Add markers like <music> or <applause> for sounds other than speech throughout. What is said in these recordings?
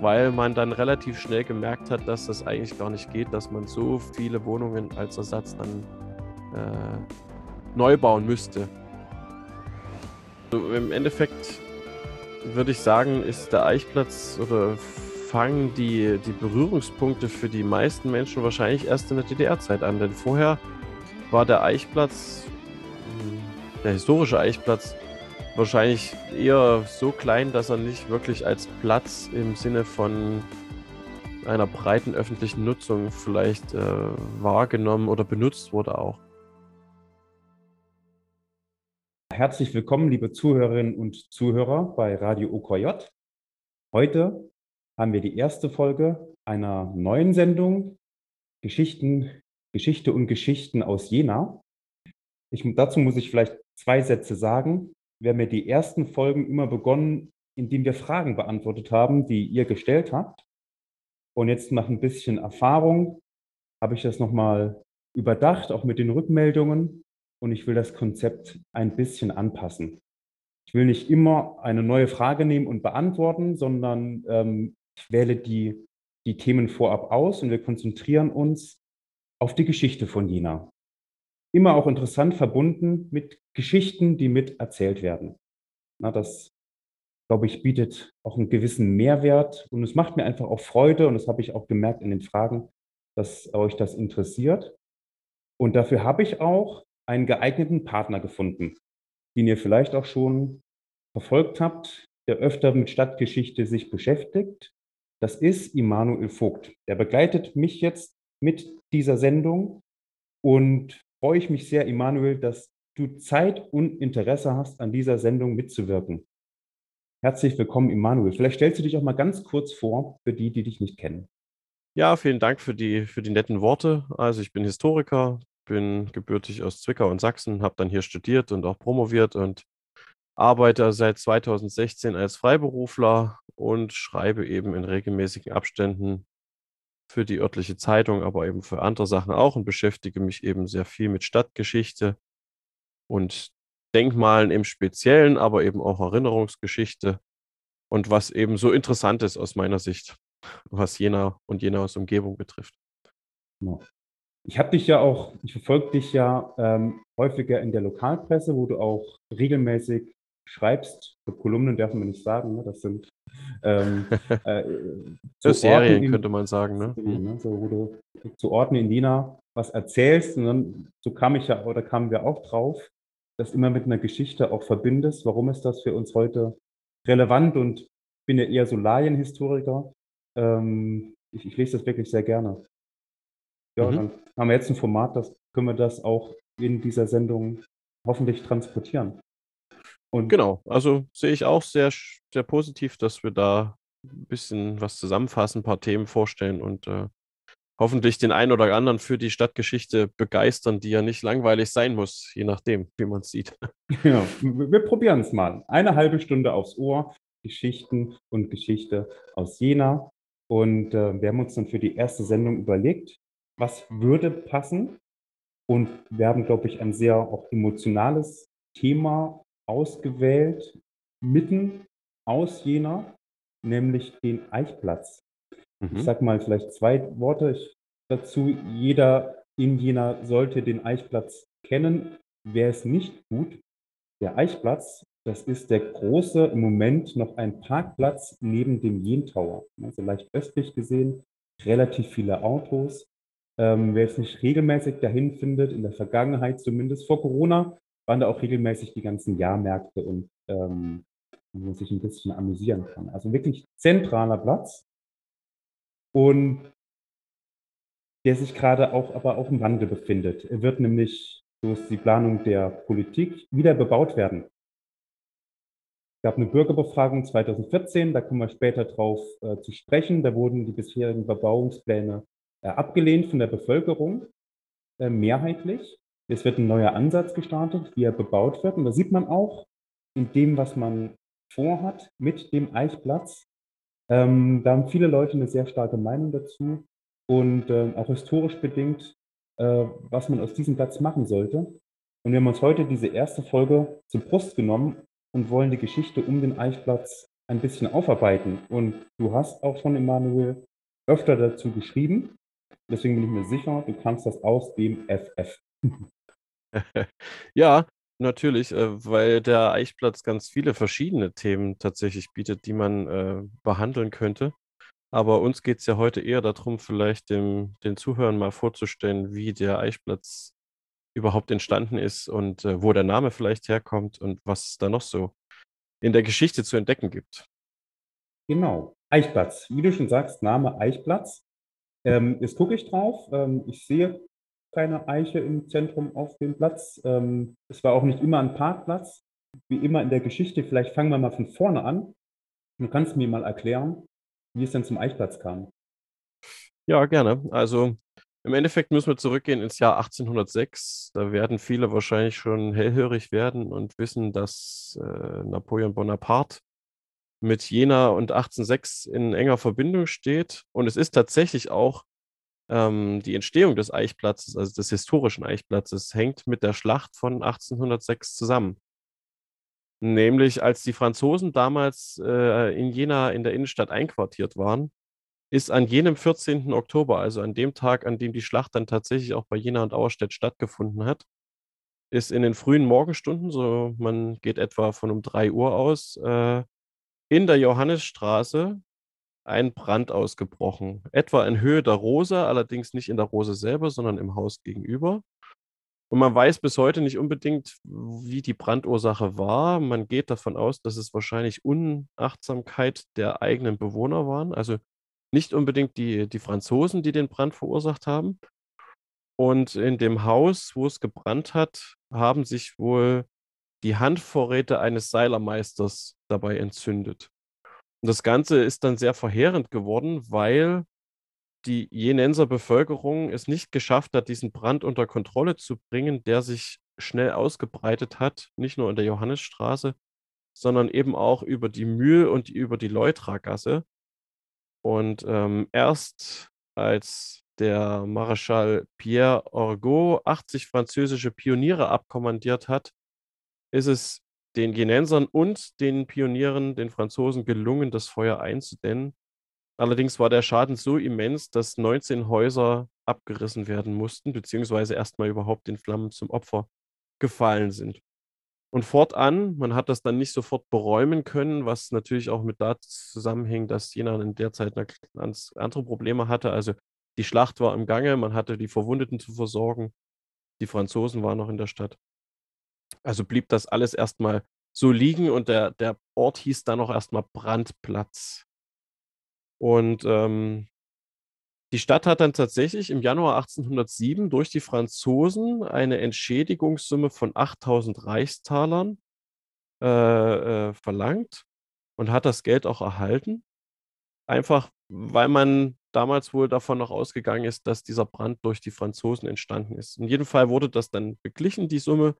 weil man dann relativ schnell gemerkt hat, dass das eigentlich gar nicht geht, dass man so viele Wohnungen als Ersatz dann äh, neu bauen müsste. So, Im Endeffekt würde ich sagen, ist der Eichplatz oder fangen die, die Berührungspunkte für die meisten Menschen wahrscheinlich erst in der DDR-Zeit an. Denn vorher war der Eichplatz, hm, der historische Eichplatz, wahrscheinlich eher so klein, dass er nicht wirklich als Platz im Sinne von einer breiten öffentlichen Nutzung vielleicht äh, wahrgenommen oder benutzt wurde auch. Herzlich willkommen, liebe Zuhörerinnen und Zuhörer bei Radio OKJ. Heute haben wir die erste Folge einer neuen Sendung Geschichten, Geschichte und Geschichten aus Jena. Ich, dazu muss ich vielleicht zwei Sätze sagen. Wir haben ja die ersten Folgen immer begonnen, indem wir Fragen beantwortet haben, die ihr gestellt habt. Und jetzt nach ein bisschen Erfahrung habe ich das nochmal überdacht, auch mit den Rückmeldungen. Und ich will das Konzept ein bisschen anpassen. Ich will nicht immer eine neue Frage nehmen und beantworten, sondern ähm, ich wähle die, die Themen vorab aus und wir konzentrieren uns auf die Geschichte von Jena. Immer auch interessant verbunden mit Geschichten, die mit erzählt werden. Na, das, glaube ich, bietet auch einen gewissen Mehrwert und es macht mir einfach auch Freude und das habe ich auch gemerkt in den Fragen, dass euch das interessiert. Und dafür habe ich auch einen geeigneten Partner gefunden, den ihr vielleicht auch schon verfolgt habt, der öfter mit Stadtgeschichte sich beschäftigt das ist Immanuel Vogt. Der begleitet mich jetzt mit dieser Sendung und freue ich mich sehr, Immanuel, dass du Zeit und Interesse hast, an dieser Sendung mitzuwirken. Herzlich willkommen, Immanuel. Vielleicht stellst du dich auch mal ganz kurz vor für die, die dich nicht kennen. Ja, vielen Dank für die, für die netten Worte. Also ich bin Historiker, bin gebürtig aus Zwickau und Sachsen, habe dann hier studiert und auch promoviert und arbeite seit 2016 als Freiberufler und schreibe eben in regelmäßigen Abständen für die örtliche Zeitung, aber eben für andere Sachen auch und beschäftige mich eben sehr viel mit Stadtgeschichte und Denkmalen im Speziellen, aber eben auch Erinnerungsgeschichte und was eben so interessant ist aus meiner Sicht, was Jena und Jenaus Umgebung betrifft. Ich habe dich ja auch, ich verfolge dich ja ähm, häufiger in der Lokalpresse, wo du auch regelmäßig schreibst, Kolumnen dürfen wir nicht sagen, ne? das sind ähm, <laughs> äh, so Serien in, könnte man sagen, ne? ne? So, wo du zu Orten in Jena was erzählst und dann, so kam ich ja, oder kamen wir auch drauf, das immer mit einer Geschichte auch verbindest. Warum ist das für uns heute relevant und ich bin ja eher so Laienhistoriker. Ähm, ich, ich, lese das wirklich sehr gerne. Ja, mhm. dann haben wir jetzt ein Format, das können wir das auch in dieser Sendung hoffentlich transportieren. Und genau, also sehe ich auch sehr, sehr positiv, dass wir da ein bisschen was zusammenfassen, ein paar Themen vorstellen und äh, hoffentlich den einen oder anderen für die Stadtgeschichte begeistern, die ja nicht langweilig sein muss, je nachdem, wie man es sieht. <laughs> Ja, wir probieren es mal. Eine halbe Stunde aufs Ohr, Geschichten und Geschichte aus Jena. Und äh, wir haben uns dann für die erste Sendung überlegt, was würde passen. Und wir haben, glaube ich, ein sehr auch emotionales Thema ausgewählt, mitten aus Jena, nämlich den Eichplatz. Mhm. Ich sage mal vielleicht zwei Worte dazu. Jeder in Jena sollte den Eichplatz kennen. Wer es nicht tut, der Eichplatz, das ist der große, im Moment noch ein Parkplatz neben dem Jentower. Also leicht östlich gesehen, relativ viele Autos. Ähm, wer es nicht regelmäßig dahin findet, in der Vergangenheit zumindest vor Corona, waren da auch regelmäßig die ganzen Jahrmärkte und ähm, wo man sich ein bisschen amüsieren kann. Also wirklich zentraler Platz und der sich gerade auch aber auch im Wandel befindet. Er wird nämlich durch die Planung der Politik wieder bebaut werden. Es gab eine Bürgerbefragung 2014, da kommen wir später drauf äh, zu sprechen. Da wurden die bisherigen Bebauungspläne äh, abgelehnt von der Bevölkerung, äh, mehrheitlich. Es wird ein neuer Ansatz gestartet, wie er bebaut wird. Und da sieht man auch in dem, was man vorhat mit dem Eichplatz. Ähm, da haben viele Leute eine sehr starke Meinung dazu und äh, auch historisch bedingt, äh, was man aus diesem Platz machen sollte. Und wir haben uns heute diese erste Folge zur Brust genommen und wollen die Geschichte um den Eichplatz ein bisschen aufarbeiten. Und du hast auch schon, Emanuel, öfter dazu geschrieben. Deswegen bin ich mir sicher, du kannst das aus dem FF. <laughs> Ja, natürlich, äh, weil der Eichplatz ganz viele verschiedene Themen tatsächlich bietet, die man äh, behandeln könnte. Aber uns geht es ja heute eher darum, vielleicht dem, den Zuhörern mal vorzustellen, wie der Eichplatz überhaupt entstanden ist und äh, wo der Name vielleicht herkommt und was es da noch so in der Geschichte zu entdecken gibt. Genau, Eichplatz. Wie du schon sagst, Name Eichplatz. Ähm, jetzt gucke ich drauf. Ähm, ich sehe keine Eiche im Zentrum auf dem Platz. Ähm, es war auch nicht immer ein Parkplatz. Wie immer in der Geschichte, vielleicht fangen wir mal von vorne an. Du kannst mir mal erklären, wie es denn zum Eichplatz kam. Ja, gerne. Also im Endeffekt müssen wir zurückgehen ins Jahr 1806. Da werden viele wahrscheinlich schon hellhörig werden und wissen, dass äh, Napoleon Bonaparte mit Jena und 1806 in enger Verbindung steht. Und es ist tatsächlich auch ähm, die Entstehung des Eichplatzes, also des historischen Eichplatzes, hängt mit der Schlacht von 1806 zusammen. Nämlich als die Franzosen damals äh, in Jena in der Innenstadt einquartiert waren, ist an jenem 14. Oktober, also an dem Tag, an dem die Schlacht dann tatsächlich auch bei Jena und Auerstedt stattgefunden hat, ist in den frühen Morgenstunden, so man geht etwa von um 3 Uhr aus, äh, in der Johannesstraße ein Brand ausgebrochen. Etwa in Höhe der Rose, allerdings nicht in der Rose selber, sondern im Haus gegenüber. Und man weiß bis heute nicht unbedingt, wie die Brandursache war. Man geht davon aus, dass es wahrscheinlich Unachtsamkeit der eigenen Bewohner waren. Also nicht unbedingt die, die Franzosen, die den Brand verursacht haben. Und in dem Haus, wo es gebrannt hat, haben sich wohl die Handvorräte eines Seilermeisters dabei entzündet. Und das Ganze ist dann sehr verheerend geworden, weil die Jenenser Bevölkerung es nicht geschafft hat, diesen Brand unter Kontrolle zu bringen, der sich schnell ausgebreitet hat, nicht nur in der Johannesstraße, sondern eben auch über die Mühl und über die Leutragasse. Und ähm, erst als der Marschall Pierre Orgot 80 französische Pioniere abkommandiert hat, ist es den Genensern und den Pionieren, den Franzosen, gelungen, das Feuer einzudämmen. Allerdings war der Schaden so immens, dass 19 Häuser abgerissen werden mussten, beziehungsweise erstmal überhaupt den Flammen zum Opfer gefallen sind. Und fortan, man hat das dann nicht sofort beräumen können, was natürlich auch mit dazu zusammenhing, dass Jena in der Zeit ganz andere Probleme hatte. Also die Schlacht war im Gange, man hatte die Verwundeten zu versorgen, die Franzosen waren noch in der Stadt. Also blieb das alles erstmal so liegen und der, der Ort hieß dann auch erstmal Brandplatz. Und ähm, die Stadt hat dann tatsächlich im Januar 1807 durch die Franzosen eine Entschädigungssumme von 8000 Reichstalern äh, äh, verlangt und hat das Geld auch erhalten. Einfach weil man damals wohl davon noch ausgegangen ist, dass dieser Brand durch die Franzosen entstanden ist. In jedem Fall wurde das dann beglichen, die Summe.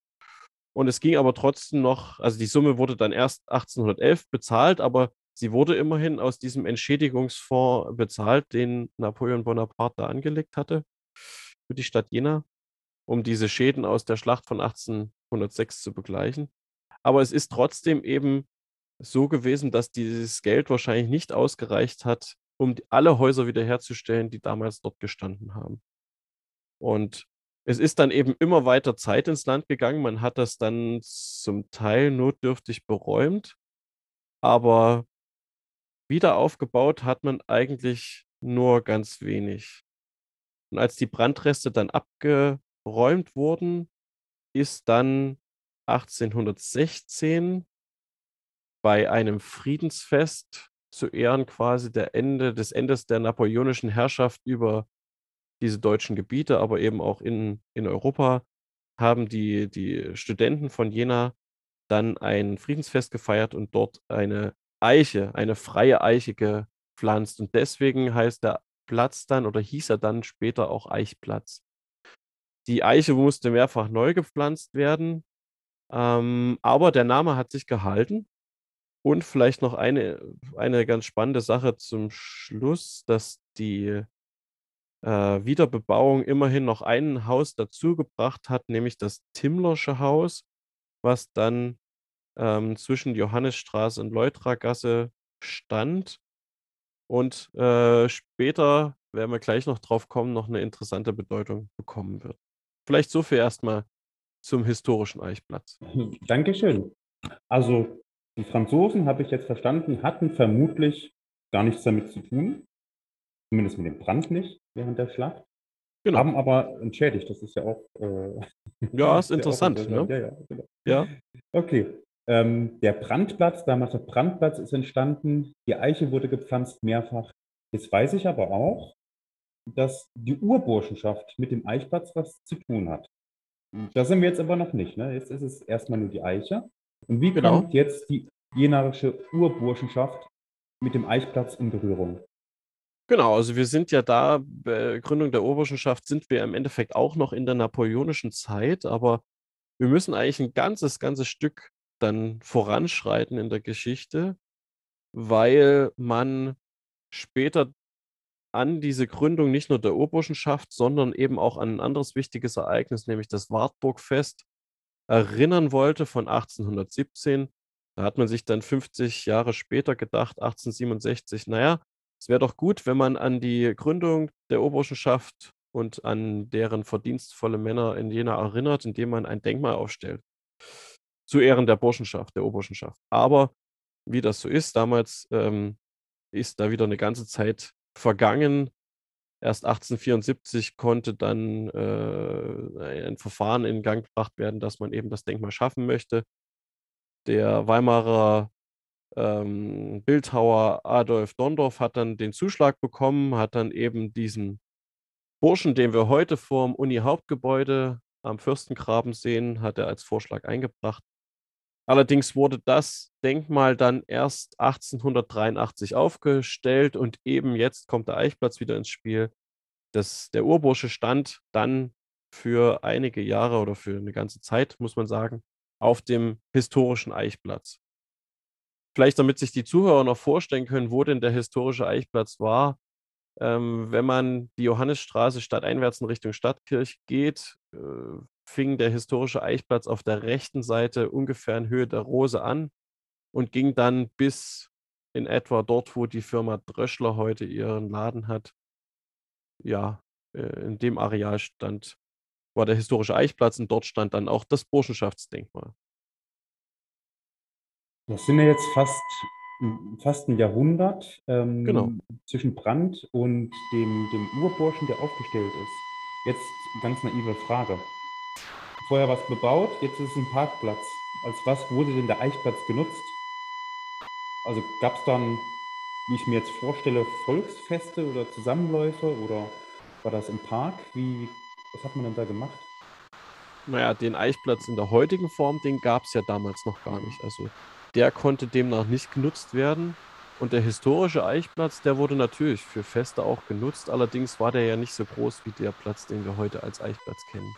Und es ging aber trotzdem noch, also die Summe wurde dann erst 1811 bezahlt, aber sie wurde immerhin aus diesem Entschädigungsfonds bezahlt, den Napoleon Bonaparte da angelegt hatte für die Stadt Jena, um diese Schäden aus der Schlacht von 1806 zu begleichen. Aber es ist trotzdem eben so gewesen, dass dieses Geld wahrscheinlich nicht ausgereicht hat, um alle Häuser wiederherzustellen, die damals dort gestanden haben. Und es ist dann eben immer weiter Zeit ins Land gegangen. Man hat das dann zum Teil notdürftig beräumt, aber wieder aufgebaut hat man eigentlich nur ganz wenig. Und als die Brandreste dann abgeräumt wurden, ist dann 1816 bei einem Friedensfest zu Ehren quasi der Ende, des Endes der napoleonischen Herrschaft über diese deutschen Gebiete, aber eben auch in, in Europa, haben die, die Studenten von Jena dann ein Friedensfest gefeiert und dort eine Eiche, eine freie Eiche gepflanzt. Und deswegen heißt der Platz dann oder hieß er dann später auch Eichplatz. Die Eiche musste mehrfach neu gepflanzt werden, ähm, aber der Name hat sich gehalten. Und vielleicht noch eine, eine ganz spannende Sache zum Schluss, dass die Wiederbebauung immerhin noch ein Haus dazugebracht hat, nämlich das Timmlersche Haus, was dann ähm, zwischen Johannesstraße und Leutragasse stand und äh, später, werden wir gleich noch drauf kommen, noch eine interessante Bedeutung bekommen wird. Vielleicht so viel erstmal zum historischen Eichplatz. Dankeschön. Also die Franzosen, habe ich jetzt verstanden, hatten vermutlich gar nichts damit zu tun. Zumindest mit dem Brand nicht während der Schlacht. Genau. Haben aber entschädigt. Das ist ja auch. Äh, <laughs> ja, ist <laughs> interessant. Auch. Ne? Ja, ja, genau. ja. Okay. Ähm, der Brandplatz, damals der Brandplatz ist entstanden. Die Eiche wurde gepflanzt mehrfach. Jetzt weiß ich aber auch, dass die Urburschenschaft mit dem Eichplatz was zu tun hat. Da sind wir jetzt aber noch nicht. Ne? Jetzt ist es erstmal nur die Eiche. Und wie genau. kommt jetzt die jenarische Urburschenschaft mit dem Eichplatz in Berührung? Genau, also wir sind ja da, bei Gründung der Urburschenschaft sind wir im Endeffekt auch noch in der napoleonischen Zeit, aber wir müssen eigentlich ein ganzes, ganzes Stück dann voranschreiten in der Geschichte, weil man später an diese Gründung nicht nur der Urburschenschaft, sondern eben auch an ein anderes wichtiges Ereignis, nämlich das Wartburgfest, erinnern wollte von 1817. Da hat man sich dann 50 Jahre später gedacht, 1867, naja, es wäre doch gut, wenn man an die Gründung der Urburschenschaft und an deren verdienstvolle Männer in Jena erinnert, indem man ein Denkmal aufstellt. Zu Ehren der Burschenschaft, der Urburschenschaft. Aber wie das so ist, damals ähm, ist da wieder eine ganze Zeit vergangen. Erst 1874 konnte dann äh, ein Verfahren in Gang gebracht werden, dass man eben das Denkmal schaffen möchte. Der Weimarer ähm, Bildhauer Adolf Dondorf hat dann den Zuschlag bekommen, hat dann eben diesen Burschen, den wir heute vorm Uni-Hauptgebäude am Fürstengraben sehen, hat er als Vorschlag eingebracht. Allerdings wurde das Denkmal dann erst 1883 aufgestellt und eben jetzt kommt der Eichplatz wieder ins Spiel. Das, der Urbursche stand dann für einige Jahre oder für eine ganze Zeit, muss man sagen, auf dem historischen Eichplatz vielleicht damit sich die Zuhörer noch vorstellen können, wo denn der historische Eichplatz war. Ähm, wenn man die Johannesstraße stadteinwärts in Richtung Stadtkirch geht, äh, fing der historische Eichplatz auf der rechten Seite ungefähr in Höhe der Rose an und ging dann bis in etwa dort, wo die Firma Dröschler heute ihren Laden hat. Ja, äh, in dem Areal stand, war der historische Eichplatz und dort stand dann auch das Burschenschaftsdenkmal. Das sind ja jetzt fast, fast ein Jahrhundert ähm, genau. zwischen Brand und dem, dem Urburschen, der aufgestellt ist. Jetzt ganz naive Frage. Vorher was bebaut, jetzt ist es ein Parkplatz. Als was wurde denn der Eichplatz genutzt? Also gab es dann, wie ich mir jetzt vorstelle, Volksfeste oder Zusammenläufe oder war das im Park? Wie, was hat man denn da gemacht? Naja, den Eichplatz in der heutigen Form, den gab es ja damals noch gar nicht. Also der konnte demnach nicht genutzt werden. Und der historische Eichplatz, der wurde natürlich für Feste auch genutzt. Allerdings war der ja nicht so groß wie der Platz, den wir heute als Eichplatz kennen.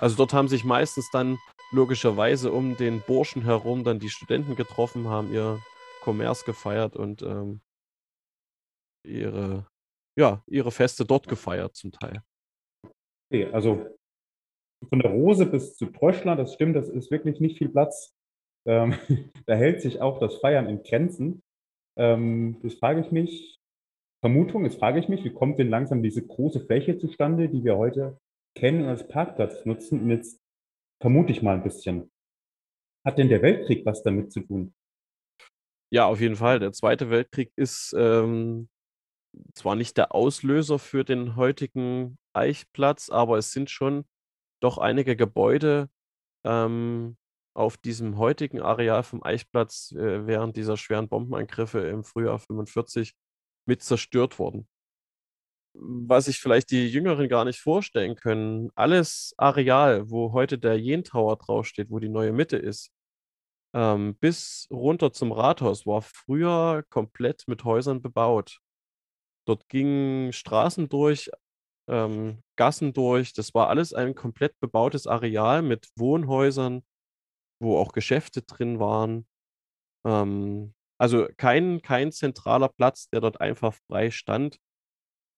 Also dort haben sich meistens dann logischerweise um den Burschen herum dann die Studenten getroffen, haben ihr Kommerz gefeiert und ähm, ihre, ja, ihre Feste dort gefeiert zum Teil. Okay, also von der Rose bis zu Tröschler, das stimmt, das ist wirklich nicht viel Platz. Ähm, <laughs> da hält sich auch das Feiern in Grenzen. Ähm, das frage ich mich, Vermutung, jetzt frage ich mich, wie kommt denn langsam diese große Fläche zustande, die wir heute kennen und als Parkplatz nutzen? Und jetzt vermute ich mal ein bisschen. Hat denn der Weltkrieg was damit zu tun? Ja, auf jeden Fall. Der Zweite Weltkrieg ist ähm, zwar nicht der Auslöser für den heutigen Eichplatz, aber es sind schon doch einige Gebäude ähm, auf diesem heutigen Areal vom Eichplatz äh, während dieser schweren Bombenangriffe im Frühjahr 45 mit zerstört worden. Was sich vielleicht die Jüngeren gar nicht vorstellen können, alles Areal, wo heute der Jen Tower draufsteht, wo die neue Mitte ist, ähm, bis runter zum Rathaus, war früher komplett mit Häusern bebaut. Dort gingen Straßen durch, ähm, Gassen durch. Das war alles ein komplett bebautes Areal mit Wohnhäusern, wo auch Geschäfte drin waren. Ähm, also kein, kein zentraler Platz, der dort einfach frei stand.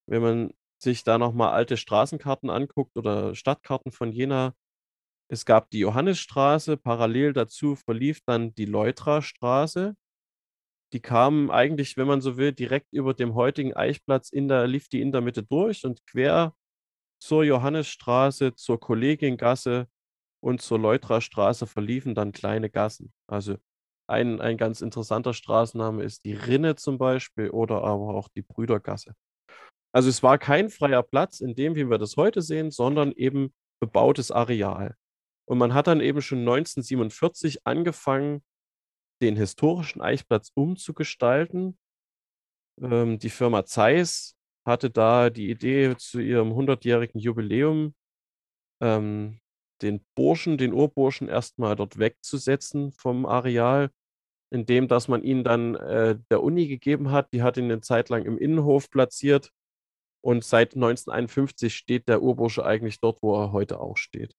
Wenn man sich da nochmal alte Straßenkarten anguckt oder Stadtkarten von Jena, es gab die Johannesstraße, parallel dazu verlief dann die Leutrastraße. die kamen eigentlich, wenn man so will, direkt über dem heutigen Eichplatz in der, lief die in der Mitte durch und quer zur Johannesstraße, zur Kollegiengasse und zur Leutrastraße verliefen dann kleine Gassen. Also ein, ein ganz interessanter Straßenname ist die Rinne zum Beispiel oder aber auch die Brüdergasse. Also es war kein freier Platz in dem, wie wir das heute sehen, sondern eben bebautes Areal. Und man hat dann eben schon 1947 angefangen, den historischen Eichplatz umzugestalten. Ähm, die Firma Zeiss hatte da die Idee zu ihrem 100-jährigen Jubiläum, ähm, den Burschen, den Urburschen erstmal dort wegzusetzen vom Areal, indem dass man ihn dann äh, der Uni gegeben hat. Die hat ihn eine Zeit lang im Innenhof platziert und seit 1951 steht der Urbursche eigentlich dort, wo er heute auch steht.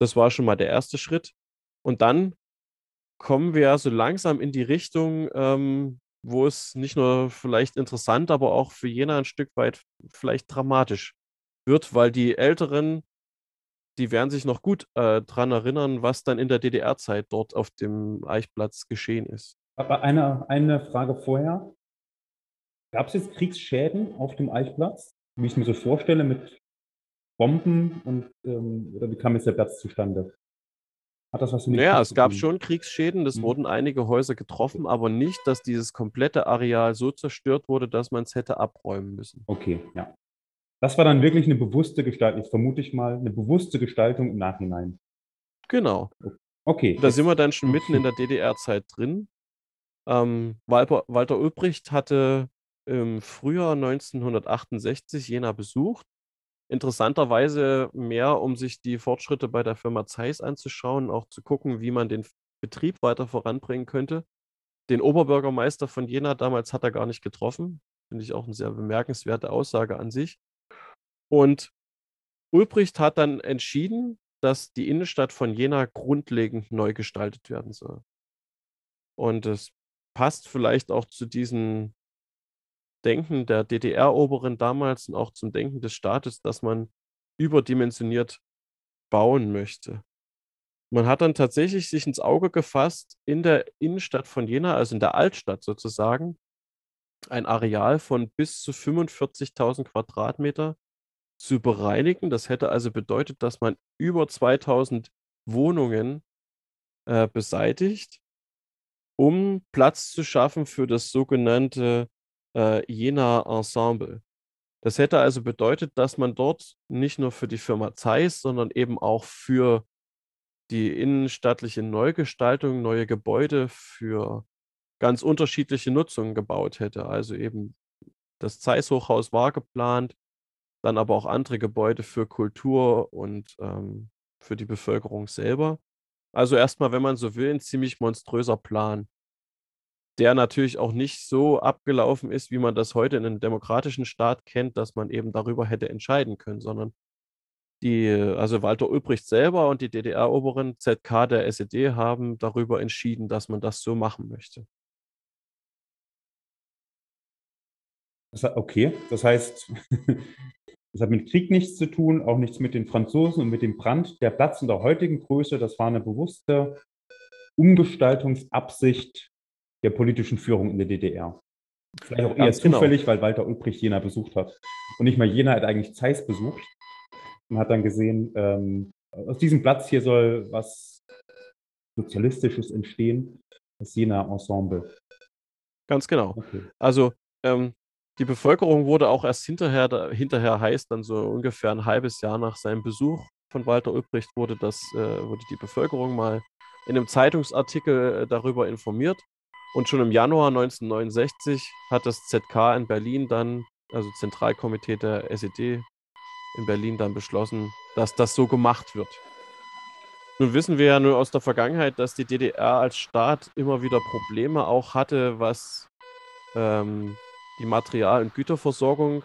Das war schon mal der erste Schritt. Und dann kommen wir so langsam in die Richtung, ähm, wo es nicht nur vielleicht interessant, aber auch für Jena ein Stück weit vielleicht dramatisch wird, weil die Älteren, die werden sich noch gut äh, daran erinnern, was dann in der DDR-Zeit dort auf dem Eichplatz geschehen ist. Aber eine, eine Frage vorher. Gab es jetzt Kriegsschäden auf dem Eichplatz, wie ich es mir so vorstelle, mit Bomben und ähm, oder wie kam jetzt der Platz zustande? Hat das was mit Ja, es gab schon Kriegsschäden, es mhm. wurden einige Häuser getroffen, aber nicht, dass dieses komplette Areal so zerstört wurde, dass man es hätte abräumen müssen. Okay, ja. Das war dann wirklich eine bewusste Gestaltung, jetzt vermute ich mal, eine bewusste Gestaltung im Nachhinein. Genau. Okay. Da sind wir dann schon mitten in der DDR-Zeit drin. Ähm, Walter, Walter Ulbricht hatte im Frühjahr 1968 Jena besucht interessanterweise mehr, um sich die Fortschritte bei der Firma Zeiss anzuschauen, auch zu gucken, wie man den Betrieb weiter voranbringen könnte. Den Oberbürgermeister von Jena damals hat er gar nicht getroffen. Finde ich auch eine sehr bemerkenswerte Aussage an sich. Und Ulbricht hat dann entschieden, dass die Innenstadt von Jena grundlegend neu gestaltet werden soll. Und es passt vielleicht auch zu diesen Denken der DDR-Oberen damals und auch zum Denken des Staates, dass man überdimensioniert bauen möchte. Man hat dann tatsächlich sich ins Auge gefasst, in der Innenstadt von Jena, also in der Altstadt sozusagen, ein Areal von bis zu 45.000 Quadratmeter zu bereinigen. Das hätte also bedeutet, dass man über 2000 Wohnungen äh, beseitigt, um Platz zu schaffen für das sogenannte äh, Jena Ensemble. Das hätte also bedeutet, dass man dort nicht nur für die Firma Zeiss, sondern eben auch für die innenstadt,liche Neugestaltung, neue Gebäude für ganz unterschiedliche Nutzungen gebaut hätte. Also eben das Zeiss-Hochhaus war geplant, dann aber auch andere Gebäude für Kultur und ähm, für die Bevölkerung selber. Also erstmal, wenn man so will, ein ziemlich monströser Plan der natürlich auch nicht so abgelaufen ist, wie man das heute in einem demokratischen Staat kennt, dass man eben darüber hätte entscheiden können, sondern die, also Walter Ulbricht selber und die DDR-Oberen ZK der SED haben darüber entschieden, dass man das so machen möchte. Okay, das heißt, <laughs> das hat mit Krieg nichts zu tun, auch nichts mit den Franzosen und mit dem Brand. Der Platz in der heutigen Größe, das war eine bewusste Umgestaltungsabsicht der politischen Führung in der DDR. Vielleicht auch eher Ganz genau. zufällig, weil Walter Ulbricht Jena besucht hat. Und nicht mal Jena hat eigentlich Zeiss besucht und hat dann gesehen, ähm, aus diesem Platz hier soll was Sozialistisches entstehen, das Jena Ensemble. Ganz genau. Okay. Also ähm, die Bevölkerung wurde auch erst hinterher, da, hinterher heißt, dann so ungefähr ein halbes Jahr nach seinem Besuch von Walter Ulbricht wurde, das, äh, wurde die Bevölkerung mal in einem Zeitungsartikel äh, darüber informiert. Und schon im Januar 1969 hat das ZK in Berlin dann, also Zentralkomitee der SED in Berlin dann beschlossen, dass das so gemacht wird. Nun wissen wir ja nur aus der Vergangenheit, dass die DDR als Staat immer wieder Probleme auch hatte, was ähm, die Material- und Güterversorgung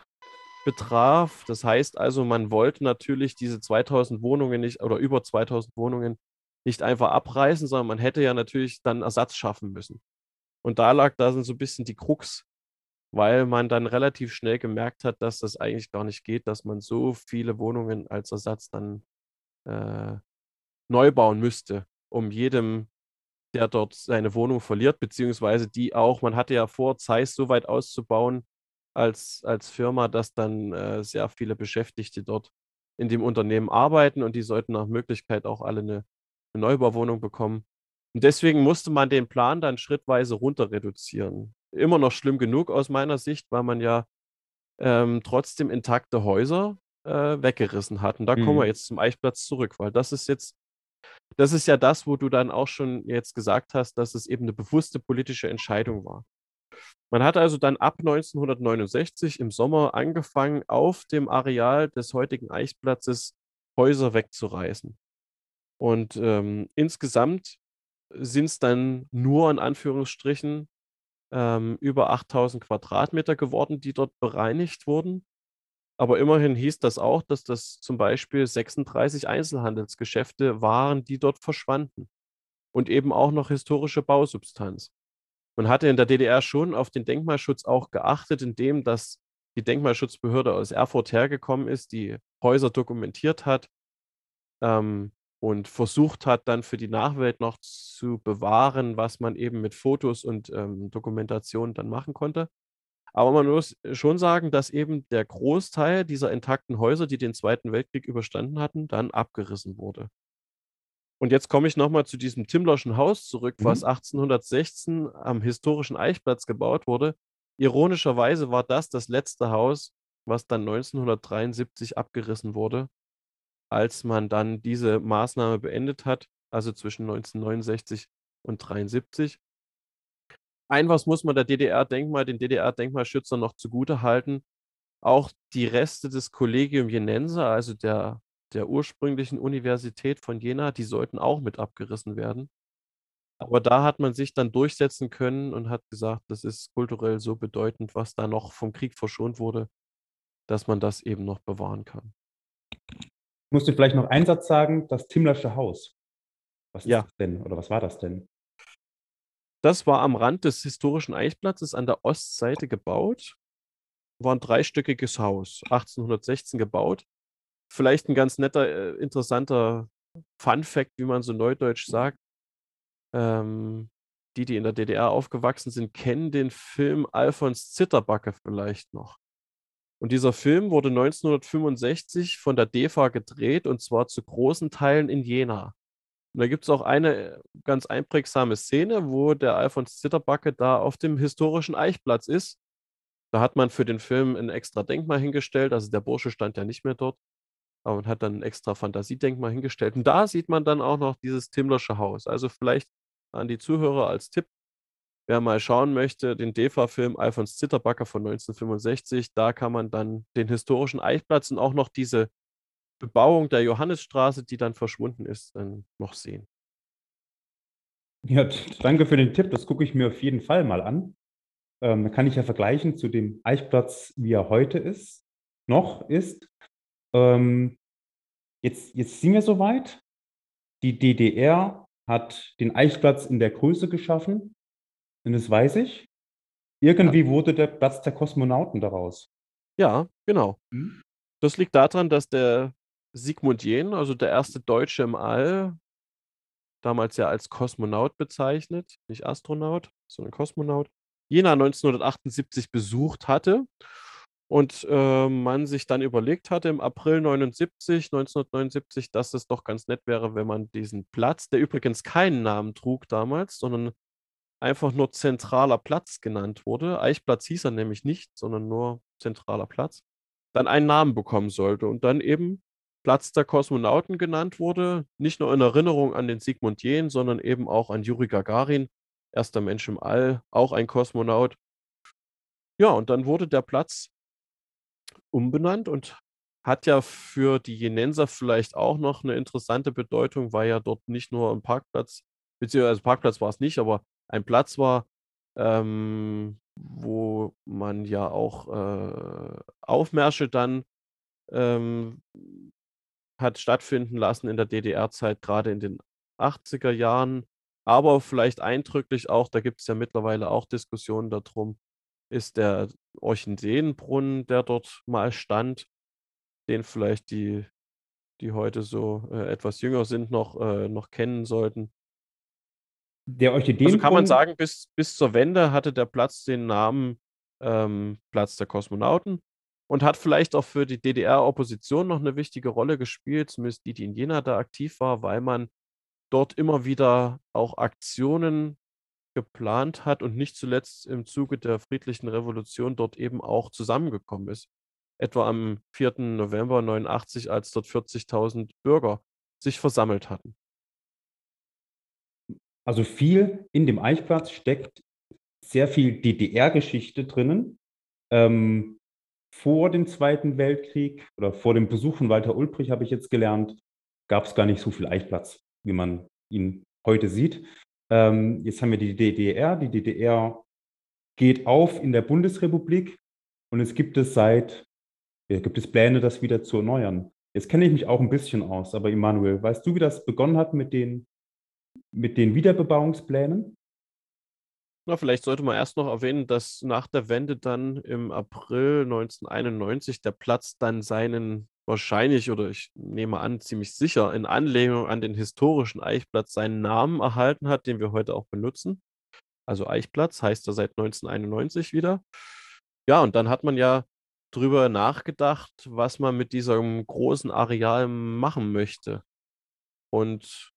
betraf. Das heißt also, man wollte natürlich diese 2000 Wohnungen nicht oder über 2000 Wohnungen nicht einfach abreißen, sondern man hätte ja natürlich dann Ersatz schaffen müssen. Und da lag da so ein bisschen die Krux, weil man dann relativ schnell gemerkt hat, dass das eigentlich gar nicht geht, dass man so viele Wohnungen als Ersatz dann äh, neu bauen müsste, um jedem der dort seine Wohnung verliert, beziehungsweise die auch, man hatte ja vor, Zeiss so weit auszubauen als, als Firma, dass dann äh, sehr viele Beschäftigte dort in dem Unternehmen arbeiten und die sollten nach Möglichkeit auch alle eine, eine Neubauwohnung bekommen. Und deswegen musste man den Plan dann schrittweise runter reduzieren. Immer noch schlimm genug aus meiner Sicht, weil man ja ähm, trotzdem intakte Häuser äh, weggerissen hat. Und da kommen wir Mhm. jetzt zum Eichplatz zurück, weil das ist jetzt, das ist ja das, wo du dann auch schon jetzt gesagt hast, dass es eben eine bewusste politische Entscheidung war. Man hat also dann ab 1969 im Sommer angefangen, auf dem Areal des heutigen Eichplatzes Häuser wegzureißen. Und ähm, insgesamt sind es dann nur in Anführungsstrichen ähm, über 8000 Quadratmeter geworden, die dort bereinigt wurden. Aber immerhin hieß das auch, dass das zum Beispiel 36 Einzelhandelsgeschäfte waren, die dort verschwanden. Und eben auch noch historische Bausubstanz. Man hatte in der DDR schon auf den Denkmalschutz auch geachtet, indem dass die Denkmalschutzbehörde aus Erfurt hergekommen ist, die Häuser dokumentiert hat ähm, und versucht hat, dann für die Nachwelt noch zu bewahren, was man eben mit Fotos und ähm, Dokumentation dann machen konnte. Aber man muss schon sagen, dass eben der Großteil dieser intakten Häuser, die den Zweiten Weltkrieg überstanden hatten, dann abgerissen wurde. Und jetzt komme ich nochmal zu diesem Timmlerschen Haus zurück, was Mhm. 1816 am historischen Eichplatz gebaut wurde. Ironischerweise war das das letzte Haus, was dann 1973 abgerissen wurde, als man dann diese Maßnahme beendet hat, also zwischen 1969 und 1973. Ein was muss man der DDR-Denkmal, den DDR-Denkmalschützern noch zugutehalten. Auch die Reste des Collegium Jenense, also der, der ursprünglichen Universität von Jena, die sollten auch mit abgerissen werden. Aber da hat man sich dann durchsetzen können und hat gesagt, das ist kulturell so bedeutend, was da noch vom Krieg verschont wurde, dass man das eben noch bewahren kann. Ich muss dir vielleicht noch einen Satz sagen, das Timmlersche Haus. Was ist Ja. das denn oder was war das denn? Das war am Rand des historischen Eichplatzes an der Ostseite gebaut. War ein dreistöckiges Haus, 1816 gebaut. Vielleicht ein ganz netter, äh, interessanter Fun-Fact, wie man so neudeutsch sagt. Ähm, die, die in der DDR aufgewachsen sind, kennen den Film Alfons Zitterbacke vielleicht noch. Und dieser Film wurde 1965 von der DEFA gedreht und zwar zu großen Teilen in Jena. Und da gibt es auch eine äh, ganz einprägsame Szene, wo der Alfons Zitterbacke da auf dem historischen Eichplatz ist. Da hat man für den Film ein extra Denkmal hingestellt. Also der Bursche stand ja nicht mehr dort, aber man hat dann ein extra Fantasiedenkmal hingestellt. Und da sieht man dann auch noch dieses Timmlersche Haus. Also vielleicht an die Zuhörer als Tipp, wer mal schauen möchte, den DEFA-Film Alfons Zitterbacke von 1965, da kann man dann den historischen Eichplatz und auch noch diese Bebauung der Johannisstraße, die dann verschwunden ist, dann noch sehen. Ja, danke für den Tipp. Das gucke ich mir auf jeden Fall mal an. Ähm, kann ich ja vergleichen zu dem Eichplatz, wie er heute ist, noch ist. Ähm, jetzt, jetzt sind wir soweit. Die DDR hat den Eichplatz in der Größe geschaffen. Und das weiß ich. Irgendwie ja. wurde der Platz der Kosmonauten daraus. Ja, genau. Hm? Das liegt daran, dass der Sigmund Jähn, also der erste Deutsche im All, damals ja als Kosmonaut bezeichnet, nicht Astronaut, sondern Kosmonaut, Jena 1978 besucht hatte und äh, man sich dann überlegt hatte im April 79, 1979, dass es doch ganz nett wäre, wenn man diesen Platz, der übrigens keinen Namen trug damals, sondern einfach nur zentraler Platz genannt wurde. Eichplatz hieß er nämlich nicht, sondern nur zentraler Platz, dann einen Namen bekommen sollte und dann eben Platz der Kosmonauten genannt wurde, nicht nur in Erinnerung an den Sigmund Jähn, sondern eben auch an Juri Gagarin, erster Mensch im All, auch ein Kosmonaut. Ja, und dann wurde der Platz umbenannt und hat ja für die Jenenser vielleicht auch noch eine interessante Bedeutung, weil ja dort nicht nur ein Parkplatz, beziehungsweise Parkplatz war es nicht, aber ein Platz war, ähm, wo man ja auch äh, Aufmärsche dann ähm, hat stattfinden lassen in der DDR-Zeit, gerade in den 80er Jahren. Aber vielleicht eindrücklich auch, da gibt es ja mittlerweile auch Diskussionen darum, ist der Orchideenbrunnen, der dort mal stand, den vielleicht die, die heute so äh, etwas jünger sind, noch, äh, noch kennen sollten. Der Orchideen Also kann man sagen, bis, bis zur Wende hatte der Platz den Namen ähm, Platz der Kosmonauten und hat vielleicht auch für die DDR-Opposition noch eine wichtige Rolle gespielt, zumindest die, die in Jena da aktiv war, weil man dort immer wieder auch Aktionen geplant hat und nicht zuletzt im Zuge der friedlichen Revolution dort eben auch zusammengekommen ist. Etwa am 4. November 89, als dort 40.000 Bürger sich versammelt hatten. Also viel in dem Eichplatz steckt sehr viel DDR-Geschichte drinnen. Ähm, vor dem Zweiten Weltkrieg oder vor dem Besuch von Walter Ulbricht habe ich jetzt gelernt, gab es gar nicht so viel Eichplatz, wie man ihn heute sieht. Ähm, jetzt haben wir die DDR. Die DDR geht auf in der Bundesrepublik und es gibt es seit, ja, gibt es Pläne, das wieder zu erneuern. Jetzt kenne ich mich auch ein bisschen aus, aber Immanuel, weißt du, wie das begonnen hat mit den, mit den Wiederbebauungsplänen? Na, vielleicht sollte man erst noch erwähnen, dass nach der Wende dann im April 1991 der Platz dann seinen wahrscheinlich oder ich nehme an, ziemlich sicher in Anlehnung an den historischen Eichplatz seinen Namen erhalten hat, den wir heute auch benutzen. Also Eichplatz heißt er seit 1991 wieder. Ja, und dann hat man ja drüber nachgedacht, was man mit diesem großen Areal machen möchte. Und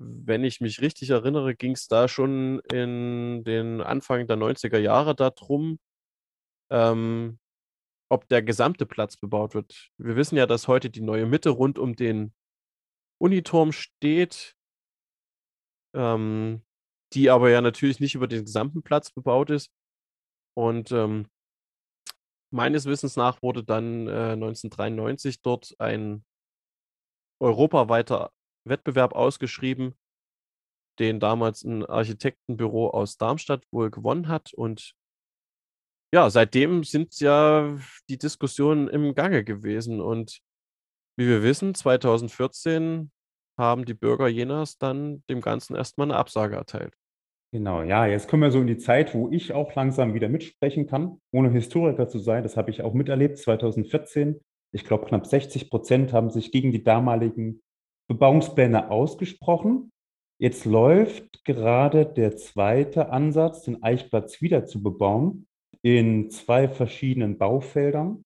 wenn ich mich richtig erinnere, ging es da schon in den Anfang der 90er Jahre darum, ähm, ob der gesamte Platz bebaut wird. Wir wissen ja, dass heute die neue Mitte rund um den Uniturm steht, ähm, die aber ja natürlich nicht über den gesamten Platz bebaut ist. Und ähm, meines Wissens nach wurde dann äh, 1993 dort ein europaweiter Wettbewerb ausgeschrieben, den damals ein Architektenbüro aus Darmstadt wohl gewonnen hat. Und ja, seitdem sind ja die Diskussionen im Gange gewesen. Und wie wir wissen, 2014 haben die Bürger Jenas dann dem Ganzen erstmal eine Absage erteilt. Genau, ja, jetzt kommen wir so in die Zeit, wo ich auch langsam wieder mitsprechen kann, ohne Historiker zu sein. Das habe ich auch miterlebt, 2014. Ich glaube, knapp 60 Prozent haben sich gegen die damaligen Bebauungspläne ausgesprochen. Jetzt läuft gerade der zweite Ansatz, den Eichplatz wieder zu bebauen, in zwei verschiedenen Baufeldern.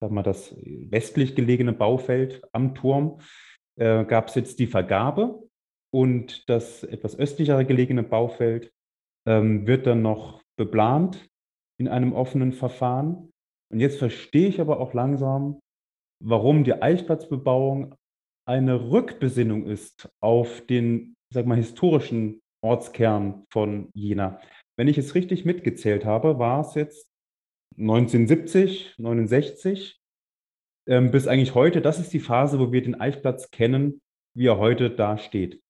Sag mal, das westlich gelegene Baufeld am Turm äh, gab es jetzt die Vergabe und das etwas östlichere gelegene Baufeld ähm, wird dann noch beplant in einem offenen Verfahren. Und jetzt verstehe ich aber auch langsam, warum die Eichplatzbebauung eine Rückbesinnung ist auf den, sag mal, historischen Ortskern von Jena. Wenn ich es richtig mitgezählt habe, war es jetzt 1970, 69 ähm, bis eigentlich heute. Das ist die Phase, wo wir den Eichplatz kennen, wie er heute da steht.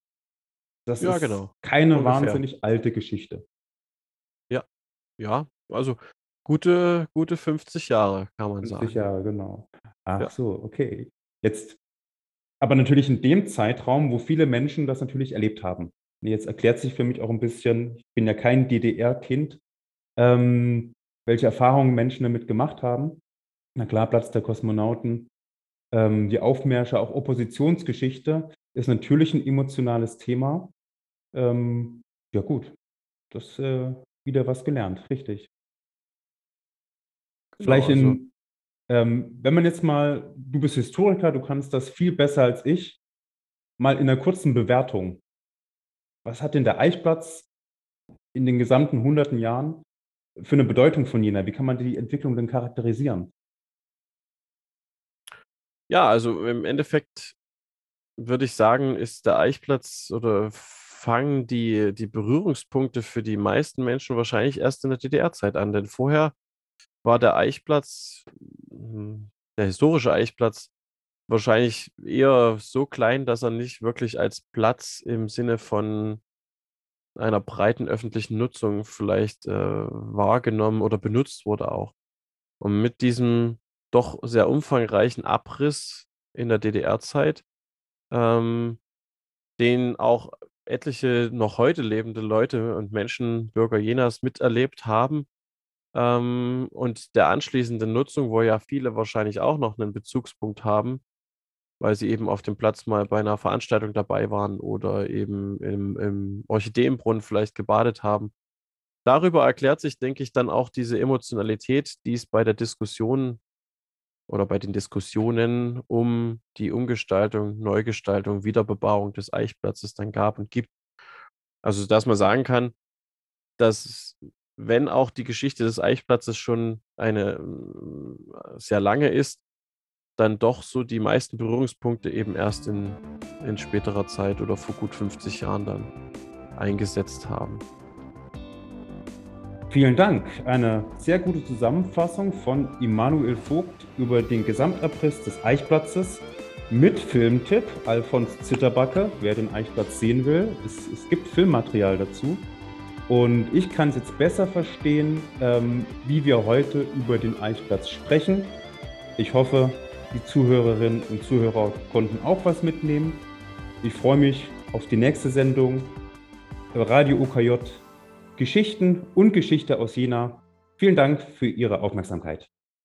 Das Ja, ist genau. keine Ungefähr. wahnsinnig alte Geschichte. Ja, ja, also gute, gute 50 Jahre, kann man 50 sagen. Jahre, genau. Ach Ja. so, okay. Jetzt aber natürlich in dem Zeitraum, wo viele Menschen das natürlich erlebt haben. Jetzt erklärt sich für mich auch ein bisschen, ich bin ja kein DDR-Kind, ähm, welche Erfahrungen Menschen damit gemacht haben. Na klar, Platz der Kosmonauten, ähm, die Aufmärsche, auch Oppositionsgeschichte ist natürlich ein emotionales Thema. Ähm, ja gut, das äh, wieder was gelernt, richtig. Genau, Vielleicht also in, ähm, wenn man jetzt mal, du bist Historiker, du kannst das viel besser als ich, mal in einer kurzen Bewertung. Was hat denn der Eichplatz in den gesamten hunderten Jahren für eine Bedeutung von Jena? Wie kann man die Entwicklung denn charakterisieren? Ja, also im Endeffekt würde ich sagen, ist der Eichplatz oder fangen die, die Berührungspunkte für die meisten Menschen wahrscheinlich erst in der DDR-Zeit an. Denn vorher war der Eichplatz, der historische Eichplatz, wahrscheinlich eher so klein, dass er nicht wirklich als Platz im Sinne von einer breiten öffentlichen Nutzung vielleicht äh, wahrgenommen oder benutzt wurde auch. Und mit diesem doch sehr umfangreichen Abriss in der DDR-Zeit, ähm, den auch etliche noch heute lebende Leute und Menschen, Bürger Jenas, miterlebt haben, ähm, und der anschließenden Nutzung, wo ja viele wahrscheinlich auch noch einen Bezugspunkt haben, weil sie eben auf dem Platz mal bei einer Veranstaltung dabei waren oder eben im, im Orchideenbrunnen vielleicht gebadet haben. Darüber erklärt sich, denke ich, dann auch diese Emotionalität, die es bei der Diskussion oder bei den Diskussionen um die Umgestaltung, Neugestaltung, Wiederbebauung des Eichplatzes dann gab und gibt. Also, dass man sagen kann, dass wenn auch die Geschichte des Eichplatzes schon eine äh, sehr lange ist, dann doch so die meisten Berührungspunkte eben erst in, in späterer Zeit oder vor gut 50 Jahren dann eingesetzt haben. Vielen Dank. Eine sehr gute Zusammenfassung von Immanuel Vogt über den Gesamtabriss des Eichplatzes mit Filmtipp. Alfons Zitterbacke, wer den Eichplatz sehen will. Es, es gibt Filmmaterial dazu. Und ich kann es jetzt besser verstehen, ähm, wie wir heute über den Eichplatz sprechen. Ich hoffe, die Zuhörerinnen und Zuhörer konnten auch was mitnehmen. Ich freue mich auf die nächste Sendung Radio OKJ Geschichten und Geschichte aus Jena. Vielen Dank für Ihre Aufmerksamkeit.